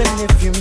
even if you